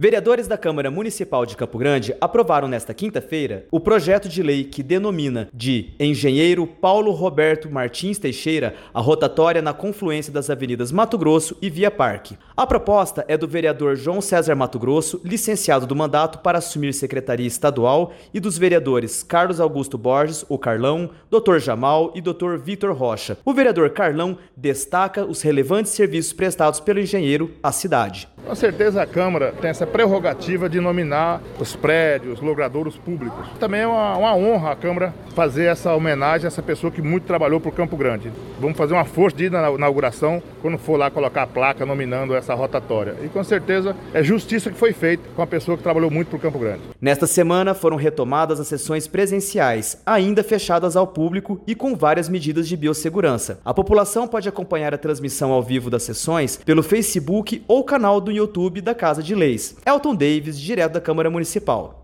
Vereadores da Câmara Municipal de Campo Grande aprovaram nesta quinta-feira o projeto de lei que denomina de Engenheiro Paulo Roberto Martins Teixeira a rotatória na confluência das avenidas Mato Grosso e Via Parque. A proposta é do vereador João César Mato Grosso, licenciado do mandato para assumir secretaria estadual, e dos vereadores Carlos Augusto Borges, o Carlão, Dr. Jamal e Dr. Vitor Rocha. O vereador Carlão destaca os relevantes serviços prestados pelo engenheiro à cidade. Com certeza a Câmara tem essa prerrogativa de nominar os prédios, logradouros públicos. Também é uma, uma honra a Câmara fazer essa homenagem a essa pessoa que muito trabalhou por Campo Grande. Vamos fazer uma força de na inauguração quando for lá colocar a placa nominando essa rotatória. E com certeza é justiça que foi feita com a pessoa que trabalhou muito por Campo Grande. Nesta semana foram retomadas as sessões presenciais, ainda fechadas ao público e com várias medidas de biossegurança. A população pode acompanhar a transmissão ao vivo das sessões pelo Facebook ou canal do YouTube da Casa de Leis. Elton Davis, direto da Câmara Municipal.